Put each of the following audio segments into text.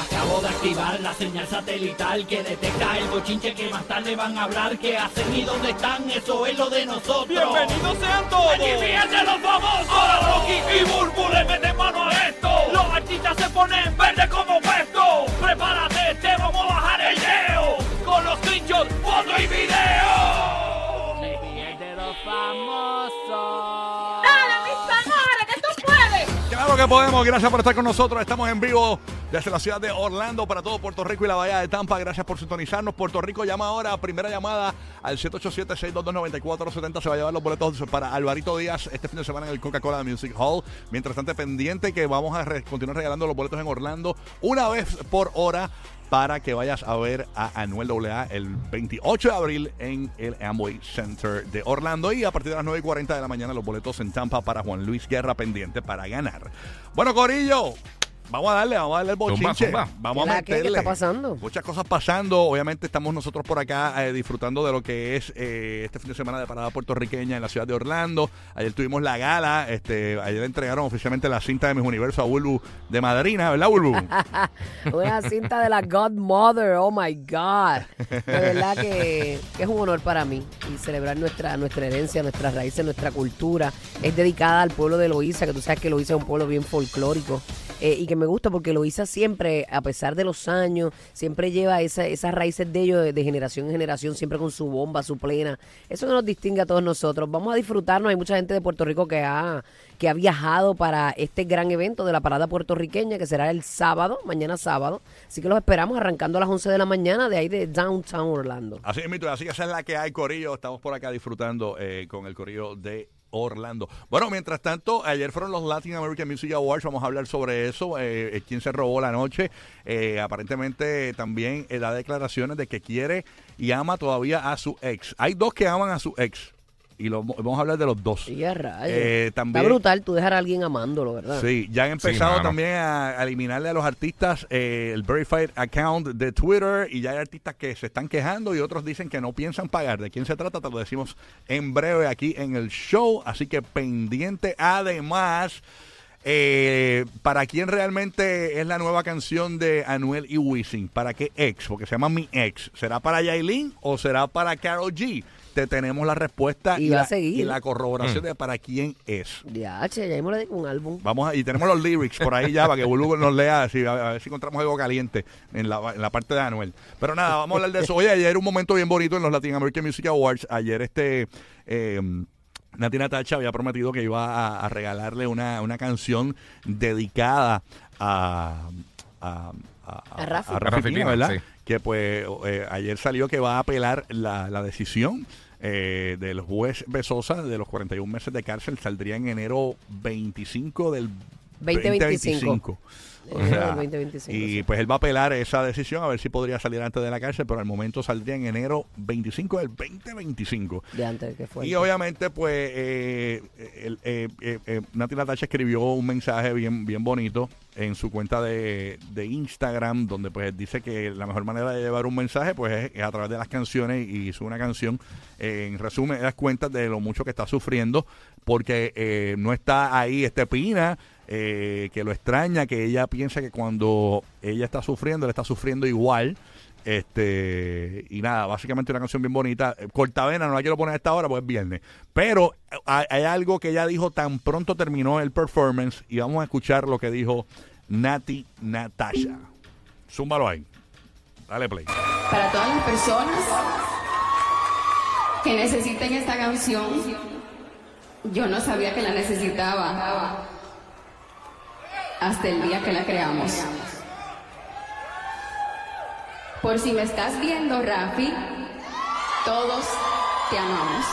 Acabo de activar la señal satelital que detecta el bochinche que más tarde van a hablar. ¿Qué hacen y dónde están? Eso es lo de nosotros. ¡Bienvenidos sean todos! ¡Aquí fíjense los famosos! Ahora Rocky y Burbu le meten mano a esto. Los artistas se ponen verde como puesto. Prepárate, te vamos a bajar el leo. Con los screenshots, foto y video. de los famosos. ¡Dale, mis amores, que tú puedes! Claro que podemos, gracias por estar con nosotros. Estamos en vivo desde la ciudad de Orlando para todo Puerto Rico y la Bahía de Tampa. Gracias por sintonizarnos. Puerto Rico llama ahora, primera llamada al 787-622-9470. Se va a llevar los boletos para Alvarito Díaz este fin de semana en el Coca-Cola Music Hall. Mientras tanto, pendiente que vamos a continuar regalando los boletos en Orlando una vez por hora para que vayas a ver a Anuel AA el 28 de abril en el Amway Center de Orlando y a partir de las 9 y 40 de la mañana los boletos en Tampa para Juan Luis Guerra pendiente para ganar. Bueno, Corillo, vamos a darle, vamos a darle el bochinche. zumba. Vamos a ¿Qué la qué? ¿Qué meterle. está pasando? Muchas cosas pasando. Obviamente estamos nosotros por acá eh, disfrutando de lo que es eh, este fin de semana de parada puertorriqueña en la ciudad de Orlando. Ayer tuvimos la gala. Este, ayer entregaron oficialmente la cinta de mis universos a Bulbu de madrina, ¿verdad, Bulbu? Una cinta de la Godmother, oh my God. De verdad que, que es un honor para mí y celebrar nuestra, nuestra herencia, nuestras raíces, nuestra cultura. Es dedicada al pueblo de Loíza, que tú sabes que Loíza es un pueblo bien folclórico. Eh, y que me gusta porque Loíza siempre, a pesar de los años, siempre lleva esa, esas raíces de ellos de, generación en generación, siempre con su bomba, su plena. Eso nos distingue a todos nosotros. Vamos a disfrutarnos. Hay mucha gente de Puerto Rico que ha, que ha viajado para este gran evento de la parada puertorriqueña que será el sábado, mañana sábado. Así que los esperamos arrancando a las 11 de la mañana de ahí de Downtown Orlando. Así es, mito, así que esa es la que hay, Corillo. Estamos por acá disfrutando eh, con el Corillo de Orlando. Bueno, mientras tanto, ayer fueron los Latin American Music Awards. Vamos a hablar sobre eso. Eh, eh, quién se robó la noche. Eh, aparentemente también da declaraciones de que quiere y ama todavía a su ex. Hay dos que aman a su ex. Y lo- vamos a hablar de los dos. Y a rayos. Eh, también- Está brutal tú dejar a alguien amándolo, ¿verdad? Sí, ya han empezado también a, a eliminarle a los artistas eh, el verified account de Twitter y ya hay artistas que se están quejando y otros dicen que no piensan pagar. ¿De quién se trata? Te lo decimos en breve aquí en el show, así que pendiente. Además, eh, ¿para quién realmente es la nueva canción de Anuel y Wisin? ¿Para qué ex? Porque se llama Mi Ex. ¿Será para Yailin o será para Karol G? Te tenemos la respuesta Y la, y corroboración de para quién es. Ya, che, ya mismo le digo un álbum. Vamos a, y tenemos los lyrics por ahí ya para que Bulu nos lea, así, a, a ver si encontramos algo caliente en la, en la parte de Anuel. Pero nada, vamos a hablar de eso. Oye, ayer un momento bien bonito en los Latin American Music Awards. Ayer este eh, Nati Natacha había prometido que iba a, regalarle una, una, canción dedicada a, a, a, ¿verdad? Que pues eh, ayer salió que va a apelar la, la decisión eh, del juez Besosa de los 41 meses de cárcel. Saldría en enero 25 del 2025. 2025. Y pues él va a apelar esa decisión a ver si podría salir antes de la cárcel, pero al momento saldría en enero 25 del 2025. De. Y obviamente, pues, eh, eh, eh, eh, Nati Natacha escribió un mensaje bien, bien bonito en su cuenta de, de, Instagram, donde pues dice que la mejor manera de llevar un mensaje pues es, a través de las canciones y hizo una canción eh, en resumen de las cuentas de lo mucho que está sufriendo porque eh, no está ahí este Pina eh, que lo extraña, que ella piensa que cuando ella está sufriendo, él está sufriendo igual. Este, y nada, básicamente una canción bien bonita. Eh, Cortavena no la quiero poner a esta hora porque es viernes. Pero hay, hay algo que ella dijo tan pronto terminó el performance y vamos a escuchar lo que dijo Nati Natasha. Zúmbalo ahí. Dale play. Para todas las personas que necesiten esta canción, yo no sabía que la necesitaba hasta el día que la creamos. Por si me estás viendo, Rafi, todos te amamos.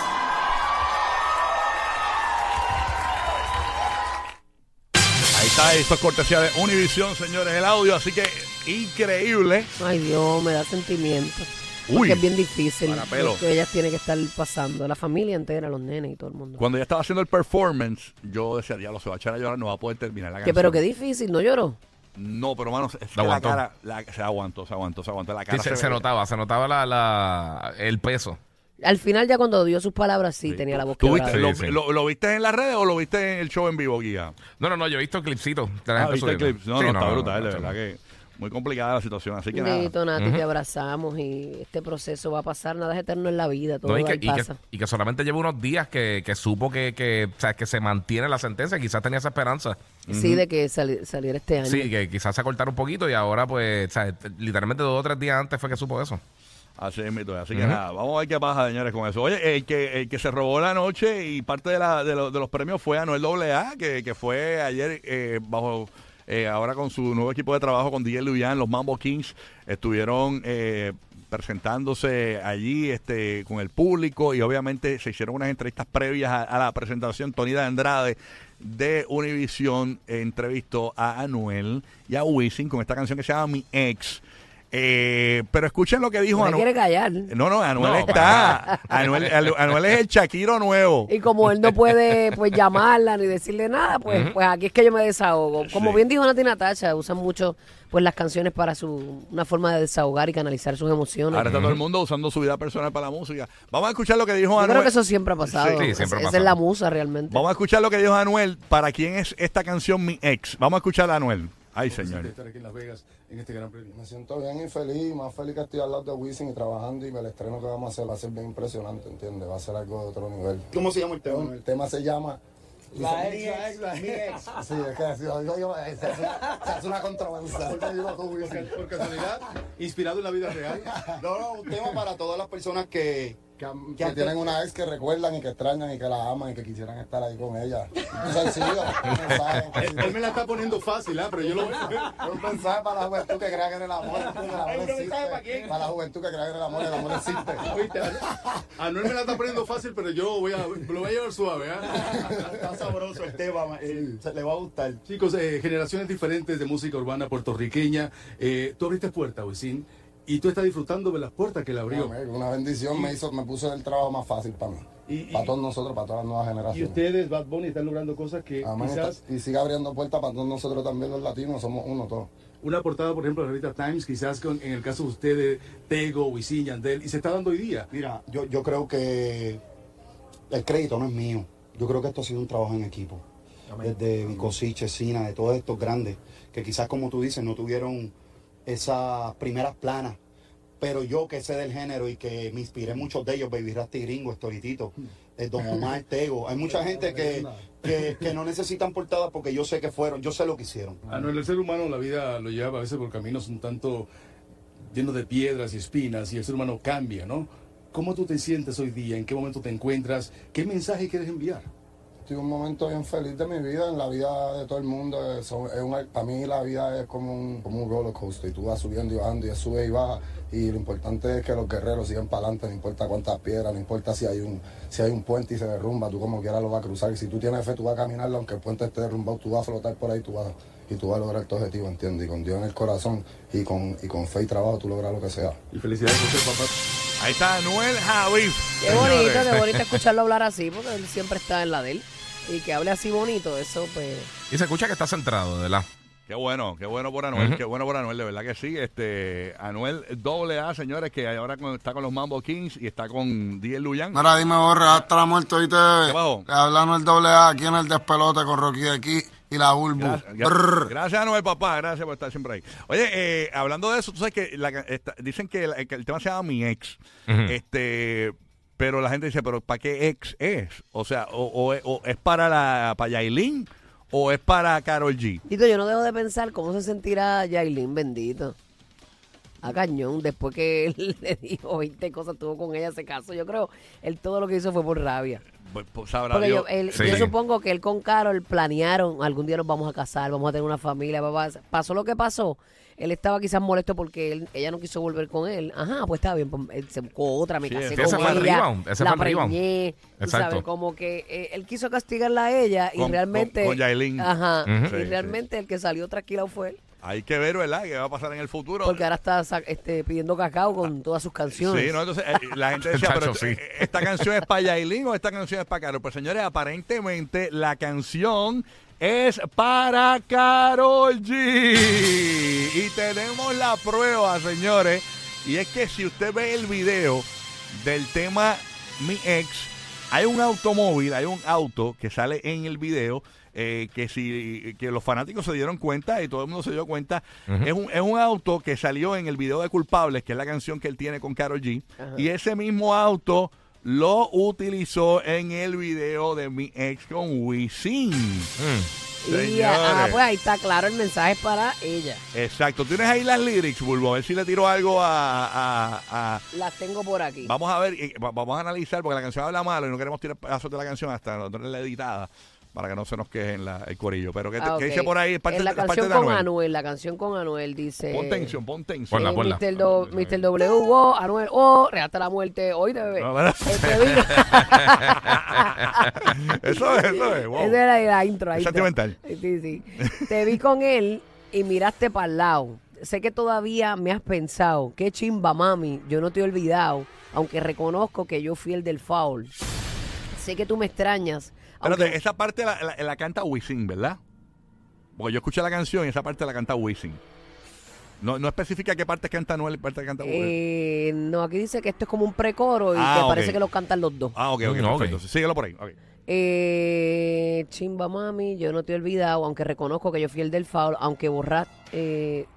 Ahí está, esto es cortesía de Univision, señores, el audio, así que increíble. Ay, Dios, me da sentimiento. Uy, Porque es bien difícil. para pelo. lo que ellas tienen que estar pasando. La familia entera, los nenes y todo el mundo. Cuando ella estaba haciendo el performance, yo decía, diablo, se va a echar a llorar, no va a poder terminar la Que, canción. pero qué difícil, ¿no lloró? No, pero mano, es que La cara, la- se aguantó, se aguantó, se aguantó. La cara Sí, se, se se ve- notaba, se notaba la, la- el peso. Al final ya cuando dio sus palabras sí, Sí, tenía la voz ¿Tú quebrada. viste, Sí, lo, sí. lo- lo viste en las redes o lo viste en el show en vivo, Guía? No, no, no, yo he visto clipsitos. Ah. No, Sí, no, está brutal, de no, verdad que... muy complicada la situación. Así que nada. Nati, te abrazamos y este proceso va a pasar. Nada es eterno en la vida, todo No, y, que, ahí y que- pasa. y que solamente lleva unos días que, que supo que, que, o sea, que se mantiene la sentencia. Quizás tenía esa esperanza. Sí, de que sali- saliera este año. Sí, que quizás se cortara un poquito y ahora, pues, o sea, literalmente dos o tres días antes fue que supo eso. Así es, mito. Así que nada, vamos a ver qué pasa, señores, con eso. Oye, el que, el que se robó la noche y parte de, la, de, lo- de los premios fue Anuel AA, que, que fue ayer eh, bajo. Eh, ahora con su nuevo equipo de trabajo con DJ Luyan, los Mambo Kings estuvieron eh, presentándose allí este con el público y obviamente se hicieron unas entrevistas previas a, la presentación. Tony de Andrade de Univision entrevistó a Anuel y a Wisin con esta canción que se llama Mi Ex. Eh, pero escuchen lo que dijo Anuel. quiere callar. No, no, Anuel No, está. Anuel, Anuel es el Shakiro nuevo. Y como él no puede pues llamarla ni decirle nada, pues, pues aquí es que yo me desahogo. Como Sí. bien dijo Nati Natacha, usan mucho pues las canciones para su una forma de desahogar y canalizar sus emociones. Ahora está todo el mundo usando su vida personal para la música. Vamos a escuchar lo que dijo yo Anuel. creo que eso siempre ha pasado. Sí, sí, siempre ha Esa es la musa realmente. Vamos a escuchar lo que dijo Anuel. ¿Para quién es esta canción Mi Ex? Vamos a escuchar a Anuel. Ay, señor. de estar aquí en Las Vegas en este gran premio. Me siento bien y feliz, más feliz que estoy al lado de Wisin y trabajando y el estreno que vamos a hacer va a ser bien impresionante, ¿entiendes? Va a ser algo de otro nivel. ¿Cómo se llama el tema? Bueno, el tema se llama... La ex, la ex, la ex. Sí, es que si lo digo yo, se hace, se hace una controversia. Porque digo tú, Por, Wisin. por casualidad, inspirado en la vida real. No, no, un tema para todas las personas que, Que, que antes- tienen una ex que recuerdan y que extrañan y que la aman y que quisieran estar ahí con ella. Un sencillo, un mensaje, Él, él me la está poniendo fácil, ¿ah? pero yo lo un mensaje para la juventud que crea que en el amor, el amor ¿Un mensaje existe. para quién? Para la juventud que crea que en el amor, el amor existe. Oíste, a Anuel me la está poniendo fácil, pero yo voy a, lo voy a llevar suave. ¿ah? está sabroso el tema, eh, le va a gustar. Chicos, eh, generaciones diferentes de música urbana puertorriqueña. Eh, tú abriste puertas, Wisin, y tú estás disfrutando de las puertas que le abrió. Amén. Una bendición me hizo, me puso el trabajo más fácil para mí. Y- y- para todos nosotros, para todas las nuevas Y generaciones. ustedes, Bad Bunny, están logrando cosas que Amén. quizás Y sigue abriendo puertas para todos nosotros también los latinos, somos uno todos. una portada, por ejemplo, de la revista Times, quizás con, en el caso de ustedes, Tego, Wisin, Yandel, y se está dando hoy día. Mira, yo, yo creo que el crédito no es mío. Yo creo que esto ha sido un trabajo en equipo. Desde Vicosiche, Sina, de todos estos grandes, que quizás como tú dices, no tuvieron esas primeras planas. Pero yo que sé del género y que me inspiré muchos de ellos, Baby Rasty Gringo, Estoritito, eh, Don Omar, Tego. Hay mucha gente que, que, que no necesitan portadas porque yo sé que fueron, yo sé lo que hicieron. A no, el ser humano la vida lo lleva a veces por caminos un tanto llenos de piedras y espinas y el ser humano cambia, ¿no? ¿Cómo tú te sientes hoy día? ¿En qué momento te encuentras? ¿Qué mensaje quieres enviar? Estoy en un momento bien feliz de mi vida, en la vida de todo el mundo. Es, es una- para mí la vida es como un, como un roller coaster. Y tú vas subiendo y bajando y sube y baja. Y lo importante es que los guerreros sigan para adelante, no importa cuántas piedras, no importa si hay un si hay un puente y se derrumba, tú como quieras lo vas a cruzar. Y si tú tienes fe, tú vas a caminarlo, aunque el puente esté derrumbado, tú vas a flotar por ahí tú vas, y tú vas a lograr tu objetivo, ¿entiendes? Y con Dios en el corazón y con, y con fe y trabajo tú logras lo que sea. Y felicidades por ser papá. Ahí está Anuel Javif. Qué bonito, qué bonito escucharlo hablar así, porque él siempre está en la de él. Y que hable así bonito, eso pues... Y se escucha que está centrado, de ¿verdad? Qué bueno, qué bueno por Anuel, qué bueno por Anuel, de verdad que sí. Este Anuel doble A, señores, que ahora con- está con los Mambo Kings y está con DJ Luyan. Mira, dime, borra, hasta la muerte, ¿oíste? bajo? Le hablando el doble A aquí en el despelote con Rocky de aquí y la Bulbu. Gracias, Anuel, papá. Gracias por estar siempre ahí. Oye, eh, hablando de eso, tú sabes que, la esta- dicen que, la- que el tema se llama Mi Ex. Ujú. Este. Pero la gente dice, ¿pero para qué ex es? O sea, o, o o es para la para Yailin o es para Carol G. Tito, yo no dejo de pensar cómo se sentirá Yailin, bendito. A cañón, después que él le dijo 20 cosas, tuvo con ella, se casó. Yo creo, él todo lo que hizo fue por rabia. Pues, pues, sabrá Porque Dios. yo, él- Sí. yo supongo que él con Carol planearon, algún día nos vamos a casar, vamos a tener una familia, papá. Pasó lo que pasó. Él estaba quizás molesto porque él- ella no quiso volver con él. Ajá, pues estaba bien, pues, él se buscó otra, me Sí, casé ese con fue el ella, rebound, ese la fue preñé, tú sabes, como que eh, él quiso castigarla a ella y Con- realmente... con- con Yailin. Ajá, y Sí, realmente el que salió tranquilo fue él. Hay que ver, ¿verdad? ¿Qué va a pasar en el futuro? Porque ahora está sa- este, pidiendo cacao con todas sus canciones. Sí, ¿no? Entonces eh, la gente decía, pero Chacho, sí. eh, ¿esta canción es para Yailin o esta canción es para Carol? Pues señores, aparentemente la canción es para Carol G. Y tenemos la prueba, señores. Y es que si usted ve el video del tema Mi Ex, hay un automóvil, hay un auto que sale en el video eh, que si que los fanáticos se dieron cuenta y todo el mundo se dio cuenta. es, un, es un auto que salió en el video de Culpables, que es la canción que él tiene con Karol G. Y ese mismo auto lo utilizó en el video de mi ex con Wisin. Y ah, pues ahí está claro el mensaje para ella. Exacto. ¿Tienes ahí las lyrics, Bulbo? A ver si le tiro algo a... a- a- Las tengo por aquí. Vamos a ver, vamos a analizar, porque la canción habla malo y no queremos tirar pedazos de la canción hasta no tenerla editada para que no se nos queje en la- el corillo. Pero ¿qué, te- Ah, qué dice por ahí? Parte, en la parte canción de con Anuel. Anuel. la canción con Anuel dice... Pon tensión, pon tensión. Ponla, ponla. Mr. Do- Mr. W, oh, Anuel, oh, regata la muerte, hoy te bebé. Este vino- eso es, eso es. Wow. Esa era la intro. la Es intro. sentimental. Sí, sí. Te vi con él y miraste para el lado. Sé que todavía me has pensado. Qué chimba, mami. Yo no te he olvidado. Aunque reconozco que yo fui el del foul. Sé que tú me extrañas. Espérate, esa parte la, la- la canta Wisin, ¿verdad? Porque yo escuché la canción y esa parte la canta Wisin. No, no especifica qué parte canta Anuel y parte canta Wisin. eh, no, aquí dice que esto es como un precoro y Ah, que parece que lo cantan los dos. Ah, ok, ok, Mm, ok. perfecto. Síguelo por ahí. ok. Eh, chimba mami, yo no te he olvidado, aunque reconozco que yo fui el del foul, aunque borraste,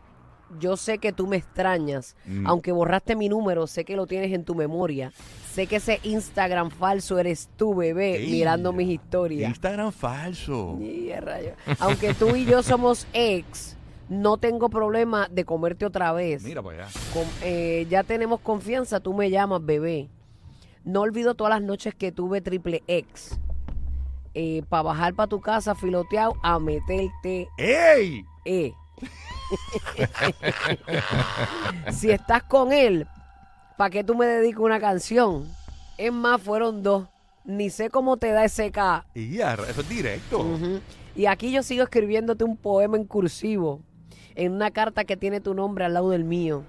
yo sé que tú me extrañas, Mm. aunque borraste mi número, sé que lo tienes en tu memoria, sé que ese Instagram falso eres tú, bebé, Ey, mirando mis historias. Instagram falso. Y. Aunque tú y yo somos ex, no tengo problema de comerte otra vez. Mira para allá. Eh, ya tenemos confianza, tú me llamas, bebé. No olvido todas las noches que tuve triple X. para bajar para tu casa filoteado a meterte ¡Ey! E. si estás con él, ¿para qué tú me dedicas una canción? Es más, fueron dos. Ni sé cómo te da ese K. Y ya, eso es directo. Y aquí yo sigo escribiéndote un poema en cursivo, en una carta que tiene tu nombre al lado del mío.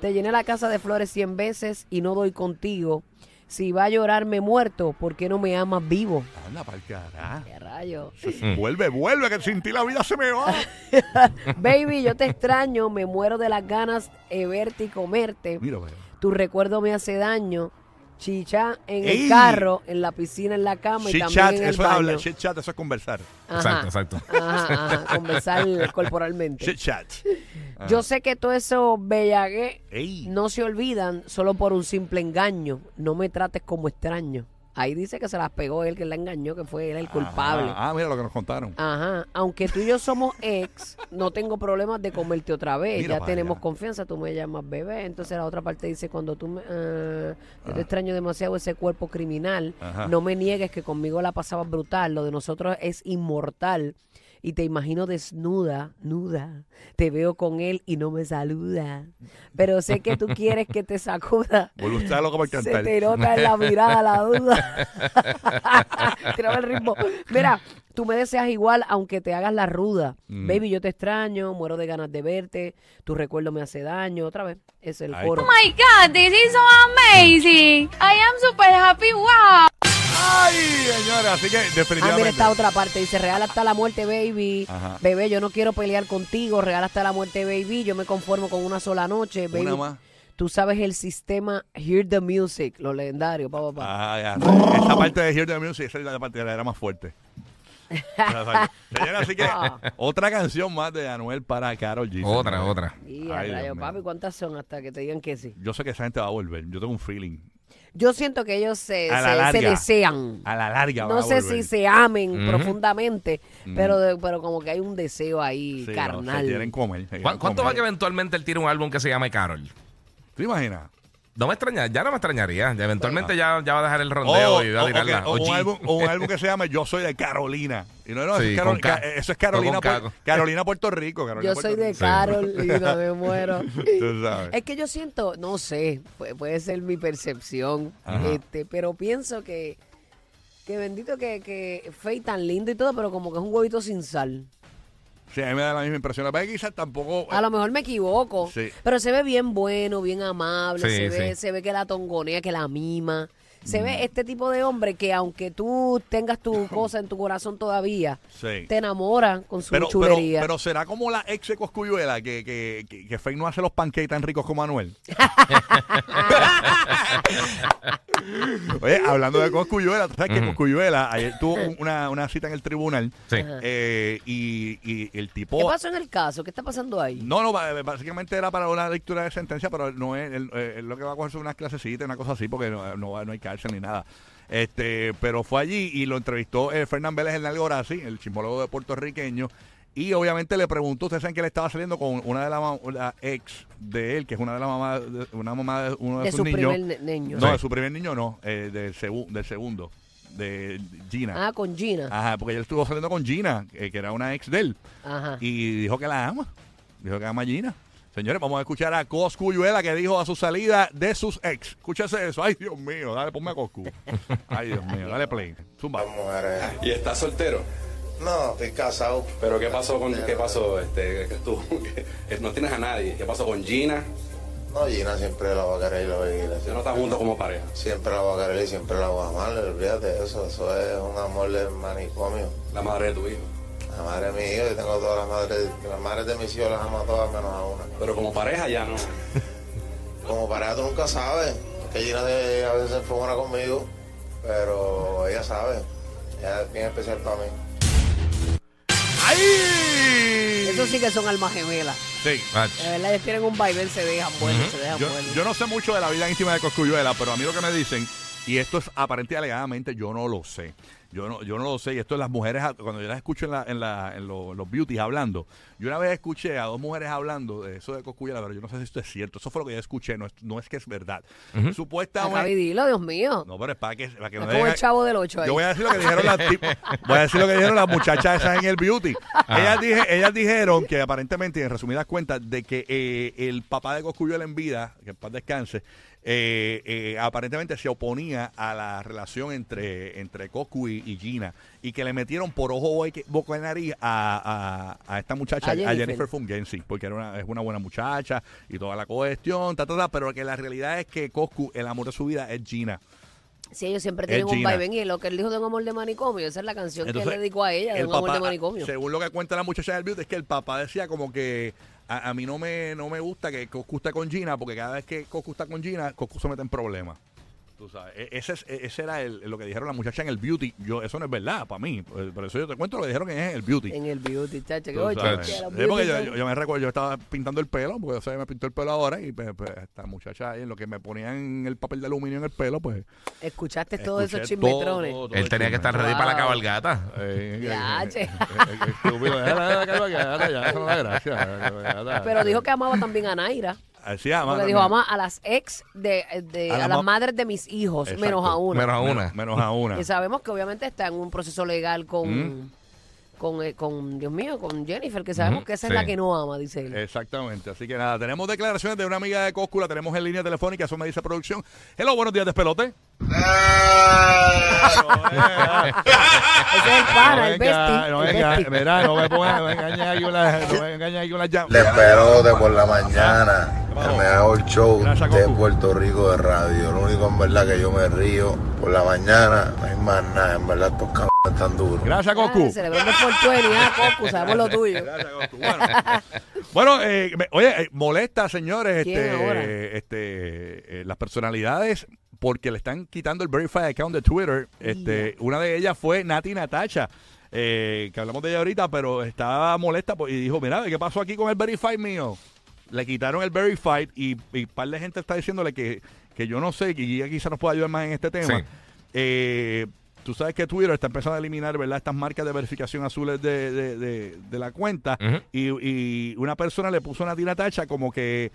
Te llené la casa de flores cien veces y no doy contigo. Si va a llorarme muerto, ¿por qué no me amas vivo? Anda pa'l carajo. ¿Qué rayo? Vuelve, vuelve, que sin ti la vida se me va. Baby, yo te extraño, me muero de las ganas de verte y comerte. Mira. Tu recuerdo me hace daño. Chicha en ¡Ey! el carro, en la piscina, en la cama y también chat, en el eso es baño. hablar. Shit chat, eso es conversar. Ajá. Exacto, exacto. Ajá, ajá, conversar corporalmente. Chat. Yo sé que todo eso bellague Ey. no se olvidan solo por un simple engaño. No me trates como extraño. Ahí dice que se las pegó él, que la engañó, que fue él el culpable. Ah, ah, mira lo que nos contaron. Ajá, aunque tú y yo somos ex, no tengo problemas de comerte otra vez. Mira ya para tenemos allá. confianza, tú me llamas bebé. Entonces la otra parte dice, cuando tú me... ah, yo te extraño demasiado ese cuerpo criminal. Ajá. No me niegues que conmigo la pasabas brutal. Lo de nosotros es inmortal. Y te imagino desnuda, nuda. Te veo con él y no me saluda. Pero sé que tú quieres que te sacuda. Usted loco Se cantar. te nota en la mirada la duda. Tiraba el ritmo. Mira, tú me deseas igual aunque te hagas la ruda. Mm. Baby, yo te extraño, muero de ganas de verte. Tu recuerdo me hace daño. Otra vez, es el coro. está. my god, this is so amazing. I am super happy. Wow. Ay, señora, así que Ah, mira definitivamente. esta otra parte. Dice, real hasta la muerte, baby. Ajá. Bebé, yo no quiero pelear contigo. Real hasta la muerte, baby. Yo me conformo con una sola noche, baby. Una más. Tú sabes el sistema Hear the Music, lo legendario, pa, pa, pa. Ah, ya. Esa parte de Hear the Music, esa es la parte que era más fuerte. Señora, así que otra canción más de Anuel para Carol G. Otra, otra. Y Ay, Dios mío. papi, ¿cuántas son hasta que te digan que sí? Yo sé que esa gente va a volver. Yo tengo un feeling. Yo siento que ellos se, A la se- desean. A la larga No sé si se amen profundamente, pero, de- pero como que hay un deseo ahí Sí, no, carnal. se quieren comer. se ¿Cu- quieren ¿Cuánto va que eventualmente él tire un álbum que se llame Carol? ¿Te imaginas? No me extraña, ya no me extrañaría. Ya eventualmente ya, ya va a dejar el rondeo O- y va a o- tirarla. ok, o un, álbum, o un álbum que se llama Yo soy de Carolina. Y no, no, Sí, eso, es Carol- con K. Ca- eso es Carolina, No, con Puer- K. Carolina, Puerto Rico. Carolina, Yo soy Puerto de Rico. Carolina, me muero. Tú sabes. Es que yo siento, no sé, pu- puede ser mi percepción, Ajá. este, pero pienso que, que bendito que, que Faye tan lindo y todo, pero como que es un huevito sin sal. Sí, a mí me da la misma impresión. La verdad que quizás tampoco... A lo mejor me equivoco, Sí. pero se ve bien bueno, bien amable, Sí, se, ve, sí. se ve que la tongonea, que la mima, Se Mm. ve este tipo de hombre que aunque tú tengas tu cosa en tu corazón todavía, Sí. te enamoran con su Pero, pero, chulería. pero será como la ex de Coscuyuela que, que, que, que Faye no hace los pancakes tan ricos como Manuel. Oye, hablando de Coscuyuela, tú sabes que. Coscuyuela ayer tuvo un- una, una cita en el tribunal Sí. Eh, y, y el tipo... ¿Qué pasó en el caso? ¿Qué está pasando ahí? No, no, básicamente era para una lectura de sentencia, pero no es él, eh, él lo que va a coger son unas clasecitas, una cosa así, porque no, no, no hay cárcel ni nada. Este, pero fue allí y lo entrevistó eh, Fernán Vélez Hernán Gorazzi, el chismólogo de puertorriqueño, y obviamente le preguntó, ustedes saben que él estaba saliendo con una de las la ex de él, que es una de las mamás, una mamá de uno de, de sus su niños. primer niño. No, de su primer niño no, eh, del, segu- del segundo, de Gina. Ah, con Gina. Ajá, porque él estuvo saliendo con Gina, eh, que era una ex de él Ajá. y dijo que la ama. Dijo que ama a Gina. Señores, vamos a escuchar a Coscuyuela que dijo a su salida de sus ex. Escúchese eso. Ay, Dios mío, dale, ponme a Coscu. Ay, Dios mío, dale play. Zumba. ¿Y estás soltero? No, estoy casado. ¿Pero qué pasó con qué pasó este que tú que no tienes a nadie? ¿Qué pasó con Gina? No, Gina siempre la va a querer y la va a querer. Ya no están juntos como pareja. Siempre la va a querer y siempre la va a amar. Olvídate de eso. Eso es un amor de manicomio. La madre de tu hijo. La madre de mi hijo, yo tengo todas las madres, las madres de mis hijos las amo a todas menos a una. Pero como pareja ya no. Como pareja tú nunca sabes. Que Gina de- a veces fue buena conmigo, pero ella sabe. Ella es bien especial para mí. ¡Ay! Eso sí que son almas gemelas. Sí. De verdad, ellos tienen un vaivén, se dejan buenos, se dejan Yo, buenos. yo no sé mucho de la vida íntima de Coscuyuela, pero a mí lo que me dicen, y esto es aparente y alegadamente, yo no lo sé. Yo no, yo no lo sé, y esto es las mujeres, cuando yo las escucho en, la, en, la, en lo- los beauties hablando, yo una vez escuché a dos mujeres hablando de eso de Coscuyuela, pero yo no sé si esto es cierto, eso fue lo que yo escuché, no es, no es que es verdad. Ujú. Acá Supuestamente... dilo, Dios mío. No, pero es para que, para que no como el chavo del 8 ahí. yo voy a decir lo que dijeron las voy a decir lo que dijeron las muchachas esas en el beauty. Ellas, dije, ellas dijeron que aparentemente, y en resumidas cuentas, de que eh, el papá de Coscuyuela en vida, que en paz descanse, eh, eh, aparentemente se oponía a la relación entre, entre Coscu y, y Gina y que le metieron por ojo boca- y nariz a, a- a esta muchacha, A a Jennifer. Jennifer, Fungensi, porque era una, es una buena muchacha y toda la cuestión, ta, ta, ta, pero que la realidad es que Coscu, el amor de su vida es Gina. Sí, ellos siempre tienen un vaivén y lo que él dijo de un amor de manicomio, esa es la canción que él dedicó a ella, de un amor de manicomio. Según lo que cuenta la muchacha del beauty, es que el papá decía como que a, mí no me, no me gusta que Coscu esté con Gina, porque cada vez que Coscu está con Gina, Coscu se mete en problemas. Tú sabes, e- ese, es- e- ese era el- lo que dijeron la muchacha en el beauty. Yo, eso no es verdad para mí. Por por eso yo te cuento lo que dijeron en el beauty. En el beauty, chacho, que Tú oye, sabes. que Sí, los porque beauty yo, son- yo- yo me recuerdo, yo estaba pintando el pelo, porque o sea, me pintó el pelo ahora y pues, pues, esta muchacha ahí, en lo que me ponían el papel de aluminio en el pelo, pues... Escuchaste todos esos chismetrones. todo, todo Él el tenía que chisme. estar ready para la Wow. cabalgata. Eh, eh, Ya, eh, che. eh, eh, estúpido, déjala de la cabalgata, ya, eso no da gracia, la cabalgata. Pero dijo que amaba también a Naira. Así Porque también. dijo, ama a las ex de, de- A a, la las ma- madres de mis hijos, Exacto. menos a una. Menos a una. Menos, menos a una. Y sabemos que obviamente está en un proceso legal con, Mm. Con, eh, con, Dios mío, con Jennifer, que sabemos Ujú, que esa sí. es la que no ama, dice él. Exactamente. Así que nada, tenemos declaraciones de una amiga de Coscu, la tenemos en línea telefónica, eso me dice producción. Hello, buenos días, despelote. Ese es el pana, el venga, bestie. no el venga, bestie. mira, no me pongas, no me engañes aquí con las, no me engañes aquí con las llamas. Despelote por la mañana. El mejor show Gracias, de Goku. Puerto Rico de radio. Lo único en verdad que yo me río por la mañana. No hay más nada. En verdad estos cabrones están duros. Gracias, Coscu. Ah, celebrando por 20, ah, Cocu, sabemos lo tuyo. Gracias, Goku. Bueno, bueno, eh, me- oye, eh, molesta, señores, ¿Quién este, ahora? este, eh, las personalidades porque le están quitando el verified account de Twitter. Este, una de ellas fue Nati Natacha. eh, que hablamos de ella ahorita, pero estaba molesta y dijo, mira, ¿qué pasó aquí con el verified mío? Le quitaron el verified y, y un par de gente está diciéndole que, que yo no sé, que ella quizá nos pueda ayudar más en este tema. Sí. Eh, tú sabes que Twitter está empezando a eliminar ¿verdad? estas marcas de verificación azules de, de- de- de la cuenta y, y una persona le puso una tira tacha como que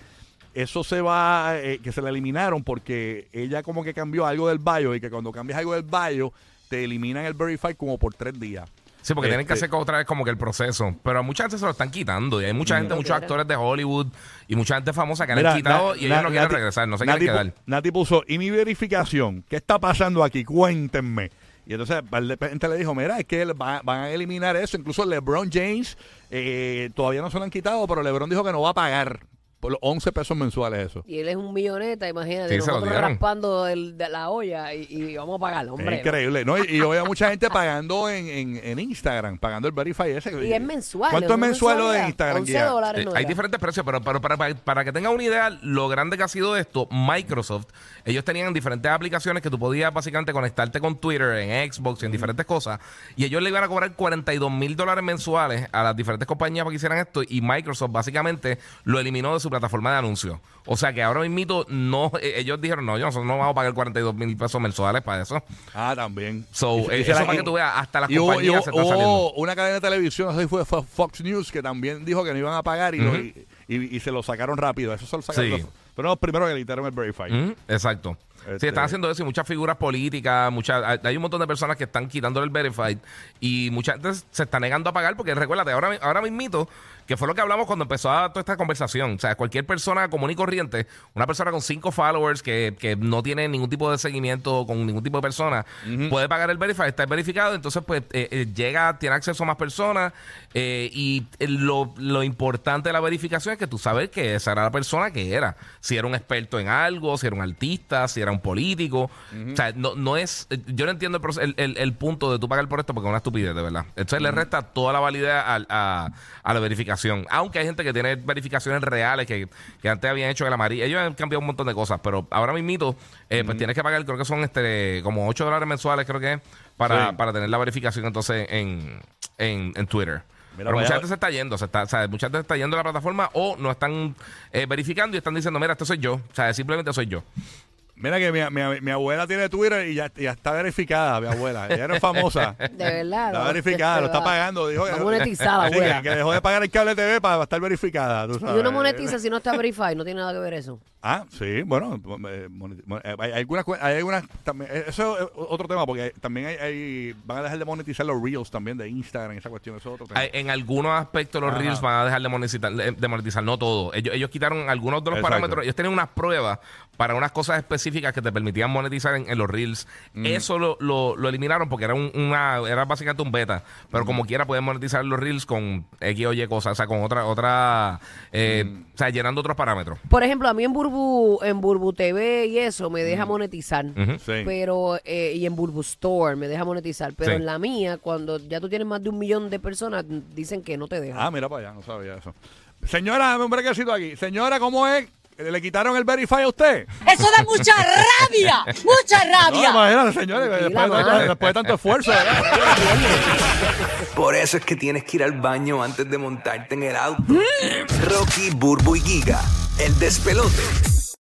eso se va, eh, que se la eliminaron porque ella como que cambió algo del bio y que cuando cambias algo del bio te eliminan el verify como por tres días. Sí, porque tienen que Este- hacer otra vez como que el proceso. Pero a mucha gente se lo están quitando. Y hay mucha gente, muchos actores de Hollywood y mucha gente famosa que le Mira, han quitado Na- y ellos Na- no quieren Nati- regresar, no se Nati quieren quedar. Nati puso, ¿y mi verificación? ¿Qué está pasando aquí? Cuéntenme. Y entonces de repente le dijo, mira, es que va- van a eliminar eso. Incluso LeBron James eh, todavía no se lo han quitado, pero LeBron dijo que no va a pagar por los 11 pesos mensuales eso. Y él es un milloneta, imagínate, Sí, se lo nosotros dieron. raspando el- de la olla y, y vamos a pagar, hombre. Es increíble. ¿no? Y, y yo veo mucha gente pagando en, en, en Instagram, pagando el Verify ese. Y es mensual. ¿Cuánto es una mensual lo de mensualidad. Instagram? 11 Guía? dólares Eh, no hay era. diferentes precios, pero, pero para, para, para que tengan una idea, lo grande que ha sido esto, Microsoft, ellos tenían diferentes aplicaciones que tú podías básicamente conectarte con Twitter, en Xbox, en diferentes cosas, y ellos le iban a cobrar 42 mil dólares mensuales a las diferentes compañías para que hicieran esto, y Microsoft básicamente lo eliminó de su plataforma de anuncios. O sea que ahora mismo no, eh, ellos dijeron, no, yo nosotros no vamos a pagar 42 mil pesos mensuales para eso. Ah, también. So, Y- eh, y eso la- para que tú veas, hasta las y y compañías se están hubo saliendo. una cadena de televisión, si fue Fo- Fox News, que también dijo que no iban a pagar y, lo- y, y- y se lo sacaron rápido. Eso se lo sacaron. Sí. los- pero no, primero que le quitaron el Verify. Exacto. Sí, Este- están haciendo eso y muchas figuras políticas, muchas, hay- un montón de personas que están quitándole el verified y mucha gente se está negando a pagar porque recuérdate, ahora, ahora mismito, que fue lo que hablamos cuando empezó a- toda esta conversación, o sea, cualquier persona común y corriente, una persona con cinco followers que, que no tiene ningún tipo de seguimiento con ningún tipo de persona, puede pagar el verified, está verificado, entonces pues eh, eh, llega, tiene acceso a más personas eh, y lo, lo importante de la verificación es que tú sabes que esa era la persona que era, si era un experto en algo, si era un artista, si era un político, o sea, no, no es, yo no entiendo el, el, el- el punto de tú pagar por esto porque es una estupidez, de verdad. Entonces le resta toda la validez al- a, a la verificación, aunque hay gente que tiene verificaciones reales que, que antes habían hecho el amarillo, ellos han cambiado un montón de cosas, pero ahora mismito, eh, pues tienes que pagar, creo que son este como 8 dólares mensuales, creo que es, para, Sí. para tener la verificación entonces en, en, en Twitter. Mira, Pero mucha gente se está yendo, se está, o sea, mucha gente está yendo a la plataforma o no están eh, verificando y están diciendo, mira, este soy yo. O sea, simplemente soy yo. Mira que mi, mi- mi abuela tiene Twitter y ya, ya está verificada, mi abuela. Ella no es famosa. De verdad. Está ¿no? verificada, lo está pagando. Dijo, va monetizada, que, abuela. que dejó de pagar el cable TV para estar verificada. tú Y uno monetiza si no está verified, no tiene nada que ver eso. Ah, sí, bueno, eh, eh, hay, algunas, cue- hay algunas también, eh, eso es otro tema porque también hay, hay- van a dejar de monetizar los reels también de Instagram, esa cuestión, eso es otro tema. Hay- En algunos aspectos los Ajá. Reels van a dejar de monetizar, de monetizar, no todo. Ellos, ellos quitaron algunos de los Exacto. parámetros. Ellos tienen unas pruebas para unas cosas específicas que te permitían monetizar en, en los Reels. Mm. Eso lo, lo- lo eliminaron porque era un- una era básicamente un beta. Pero Mm. como quiera pueden monetizar los Reels con X o Y cosas, o sea, con otra, otra eh, Mm. o sea, llenando otros parámetros. Por ejemplo, a mí en Burbu, en Burbu TV y eso me deja monetizar. Ujú. Sí. Pero, eh, y en Burbu Store me deja monetizar. Pero Sí. en la mía, cuando ya tú tienes más de un millón de personas, dicen que no te dejan. Ah, mira para allá, no sabía eso. Señora, dame un brequecito aquí. Señora, ¿cómo es? ¿Le quitaron el verify a usted? Eso da mucha rabia, mucha No, rabia. imagínate, señores, después, de tanto esfuerzo, ¿verdad? Por eso es que tienes que ir al baño antes de montarte en el auto. Rocky, Burbu y Giga, el despelote.